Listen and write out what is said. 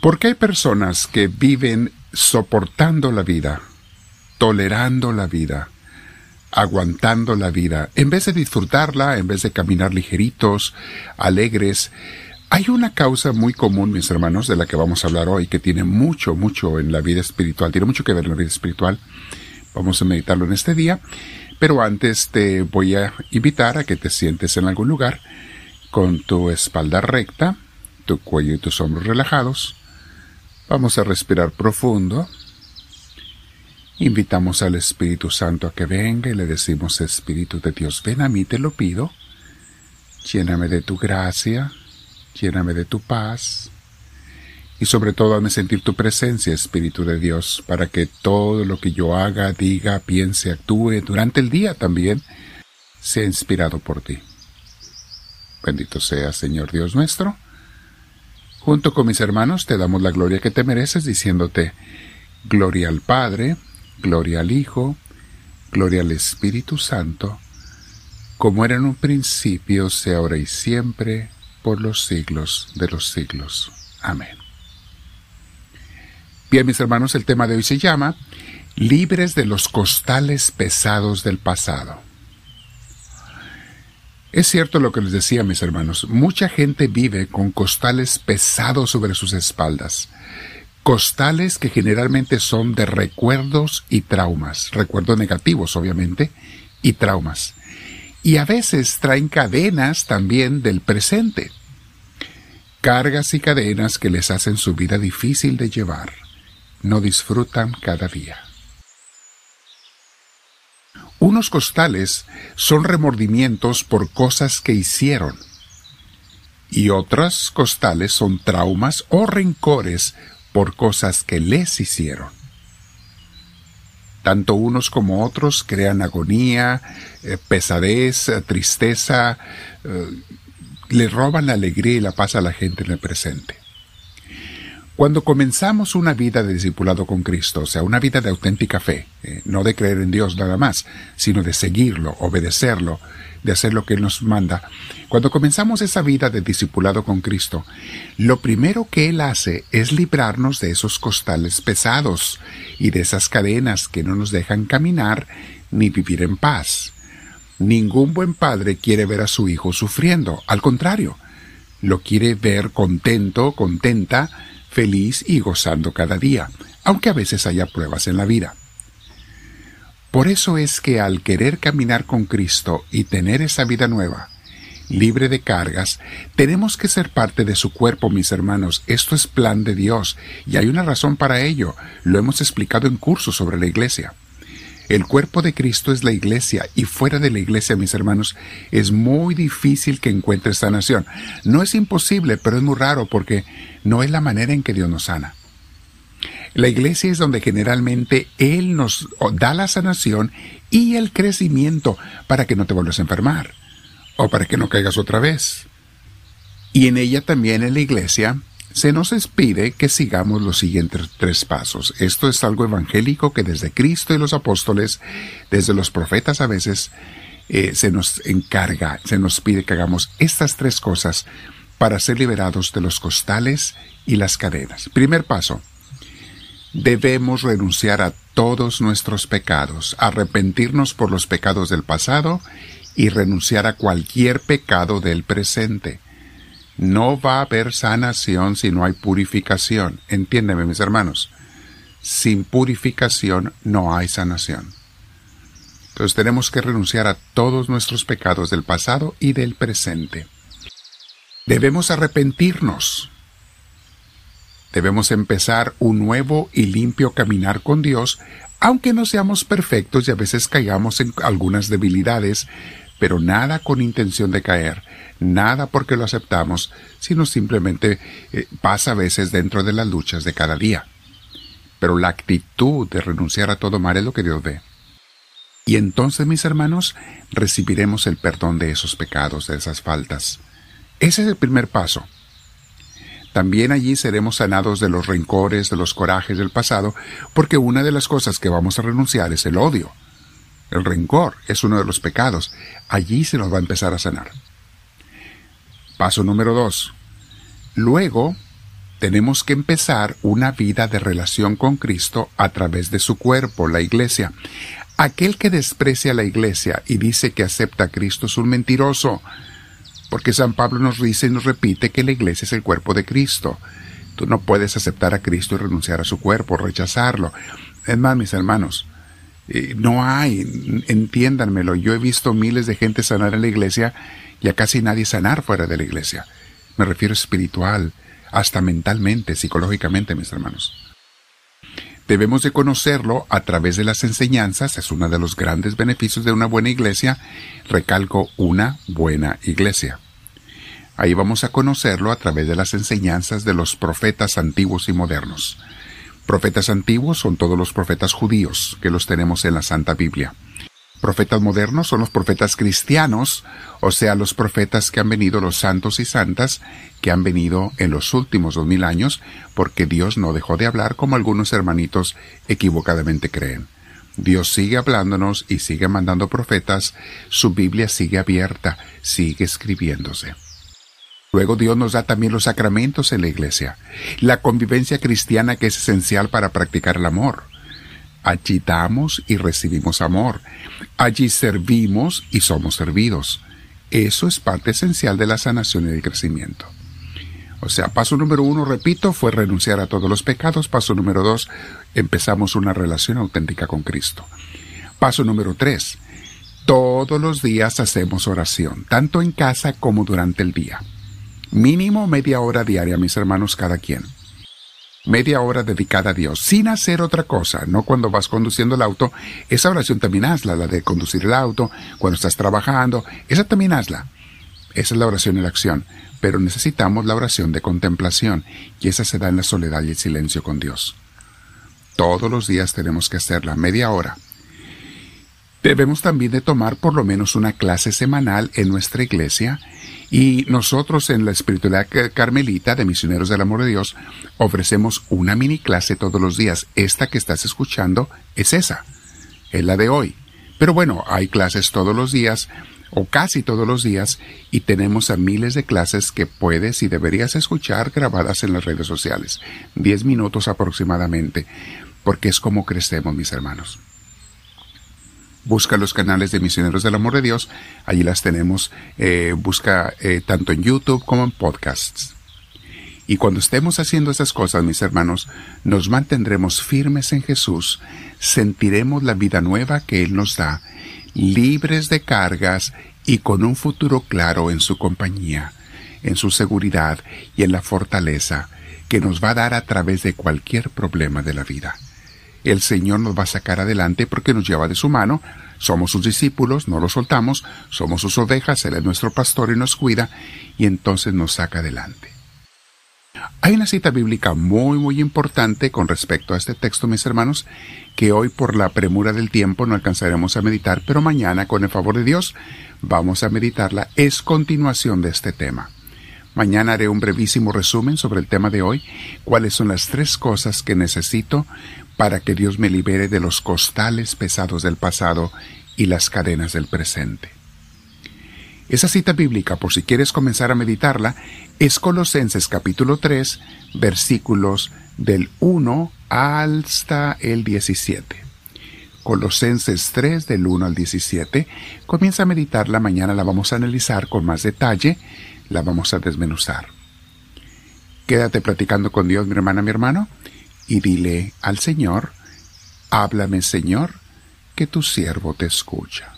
¿Por qué hay personas que viven soportando la vida, tolerando la vida, aguantando la vida, en vez de disfrutarla, en vez de caminar ligeritos, alegres? Hay una causa muy común, mis hermanos, de la que vamos a hablar hoy, que tiene mucho, mucho en la vida espiritual, tiene mucho que ver en la vida espiritual. Vamos a meditarlo en este día, pero antes te voy a invitar a que te sientes en algún lugar con tu espalda recta, tu cuello y tus hombros relajados, Vamos a respirar profundo. Invitamos al Espíritu Santo a que venga y le decimos, Espíritu de Dios, ven a mí, te lo pido. Lléname de tu gracia, lléname de tu paz. Y sobre todo hazme sentir tu presencia, Espíritu de Dios, para que todo lo que yo haga, diga, piense, actúe durante el día también, sea inspirado por ti. Bendito sea, Señor Dios nuestro Junto con mis hermanos te damos la gloria que te mereces diciéndote, Gloria al Padre, Gloria al Hijo, Gloria al Espíritu Santo, como era en un principio, sea ahora y siempre, por los siglos de los siglos. Amén. Bien, mis hermanos, el tema de hoy se llama Libres de los costales pesados del pasado. Es cierto lo que les decía, mis hermanos, mucha gente vive con costales pesados sobre sus espaldas. Costales que generalmente son de recuerdos y traumas, recuerdos negativos obviamente, y traumas. Y a veces traen cadenas también del presente. Cargas y cadenas que les hacen su vida difícil de llevar. No disfrutan cada día. Unos costales son remordimientos por cosas que hicieron y otras costales son traumas o rencores por cosas que les hicieron. Tanto unos como otros crean agonía, eh, pesadez, eh, tristeza, eh, le roban la alegría y la paz a la gente en el presente. Cuando comenzamos una vida de discipulado con Cristo, o sea, una vida de auténtica fe, eh, no de creer en Dios nada más, sino de seguirlo, obedecerlo, de hacer lo que Él nos manda, cuando comenzamos esa vida de discipulado con Cristo, lo primero que Él hace es librarnos de esos costales pesados y de esas cadenas que no nos dejan caminar ni vivir en paz. Ningún buen padre quiere ver a su hijo sufriendo, al contrario, lo quiere ver contento, contenta, feliz y gozando cada día, aunque a veces haya pruebas en la vida. Por eso es que al querer caminar con Cristo y tener esa vida nueva, libre de cargas, tenemos que ser parte de su cuerpo, mis hermanos. Esto es plan de Dios, y hay una razón para ello. Lo hemos explicado en cursos sobre la iglesia. El cuerpo de Cristo es la iglesia y fuera de la iglesia, mis hermanos, es muy difícil que encuentres sanación. No es imposible, pero es muy raro porque no es la manera en que Dios nos sana. La iglesia es donde generalmente Él nos da la sanación y el crecimiento para que no te vuelvas a enfermar o para que no caigas otra vez. Y en ella también en la iglesia se nos pide que sigamos los siguientes tres pasos. Esto es algo evangélico que desde Cristo y los apóstoles, desde los profetas a veces, eh, se nos encarga, se nos pide que hagamos estas tres cosas para ser liberados de los costales y las cadenas. Primer paso, debemos renunciar a todos nuestros pecados, arrepentirnos por los pecados del pasado y renunciar a cualquier pecado del presente. No va a haber sanación si no hay purificación. Entiéndeme, mis hermanos. Sin purificación no hay sanación. Entonces tenemos que renunciar a todos nuestros pecados del pasado y del presente. Debemos arrepentirnos. Debemos empezar un nuevo y limpio caminar con Dios, aunque no seamos perfectos y a veces caigamos en algunas debilidades, pero nada con intención de caer, nada porque lo aceptamos, sino simplemente eh, pasa a veces dentro de las luchas de cada día. Pero la actitud de renunciar a todo mal es lo que Dios ve. Y entonces, mis hermanos, recibiremos el perdón de esos pecados, de esas faltas. Ese es el primer paso. También allí seremos sanados de los rencores, de los corajes del pasado, porque una de las cosas que vamos a renunciar es el odio. El rencor es uno de los pecados. Allí se nos va a empezar a sanar. Paso número dos. Luego tenemos que empezar una vida de relación con Cristo a través de su cuerpo, la iglesia. Aquel que desprecia la iglesia y dice que acepta a Cristo es un mentiroso, porque San Pablo nos dice y nos repite que la iglesia es el cuerpo de Cristo. Tú no puedes aceptar a Cristo y renunciar a su cuerpo, rechazarlo. Es más, mis hermanos, eh, no hay, entiéndanmelo, yo he visto miles de gente sanar en la iglesia y a casi nadie sanar fuera de la iglesia. Me refiero espiritual, hasta mentalmente, psicológicamente, mis hermanos. Debemos de conocerlo a través de las enseñanzas, es uno de los grandes beneficios de una buena iglesia, recalco una buena iglesia. Ahí vamos a conocerlo a través de las enseñanzas de los profetas antiguos y modernos. Profetas antiguos son todos los profetas judíos que los tenemos en la Santa Biblia. Profetas modernos son los profetas cristianos, o sea, los profetas que han venido, los santos y santas, que han venido en los últimos dos mil años, porque Dios no dejó de hablar como algunos hermanitos equivocadamente creen. Dios sigue hablándonos y sigue mandando profetas, su Biblia sigue abierta, sigue escribiéndose. Luego Dios nos da también los sacramentos en la iglesia, la convivencia cristiana que es esencial para practicar el amor. Allí damos y recibimos amor. Allí servimos y somos servidos. Eso es parte esencial de la sanación y del crecimiento. O sea, paso número uno, repito, fue renunciar a todos los pecados. Paso número dos, empezamos una relación auténtica con Cristo. Paso número tres, todos los días hacemos oración, tanto en casa como durante el día. Mínimo media hora diaria, mis hermanos, cada quien media hora dedicada a Dios, sin hacer otra cosa, no cuando vas conduciendo el auto, esa oración también hazla, la de conducir el auto, cuando estás trabajando, esa también hazla. Esa es la oración en la acción, pero necesitamos la oración de contemplación, y esa se da en la soledad y el silencio con Dios. Todos los días tenemos que hacerla, media hora. Debemos también de tomar por lo menos una clase semanal en nuestra iglesia y nosotros en la espiritualidad carmelita de Misioneros del Amor de Dios ofrecemos una mini clase todos los días. Esta que estás escuchando es esa, es la de hoy. Pero bueno, hay clases todos los días o casi todos los días y tenemos a miles de clases que puedes y deberías escuchar grabadas en las redes sociales. Diez minutos aproximadamente, porque es como crecemos, mis hermanos. Busca los canales de Misioneros del Amor de Dios, allí las tenemos, eh, busca eh, tanto en YouTube como en podcasts. Y cuando estemos haciendo esas cosas, mis hermanos, nos mantendremos firmes en Jesús, sentiremos la vida nueva que Él nos da, libres de cargas y con un futuro claro en su compañía, en su seguridad y en la fortaleza que nos va a dar a través de cualquier problema de la vida el Señor nos va a sacar adelante porque nos lleva de su mano, somos sus discípulos, no lo soltamos, somos sus ovejas, Él es nuestro pastor y nos cuida, y entonces nos saca adelante. Hay una cita bíblica muy muy importante con respecto a este texto, mis hermanos, que hoy por la premura del tiempo no alcanzaremos a meditar, pero mañana, con el favor de Dios, vamos a meditarla. Es continuación de este tema. Mañana haré un brevísimo resumen sobre el tema de hoy, cuáles son las tres cosas que necesito para que Dios me libere de los costales pesados del pasado y las cadenas del presente. Esa cita bíblica, por si quieres comenzar a meditarla, es Colosenses capítulo 3, versículos del 1 hasta el 17. Colosenses 3 del 1 al 17. Comienza a meditarla, mañana la vamos a analizar con más detalle, la vamos a desmenuzar. Quédate platicando con Dios, mi hermana, mi hermano, y dile al Señor, háblame Señor, que tu siervo te escucha.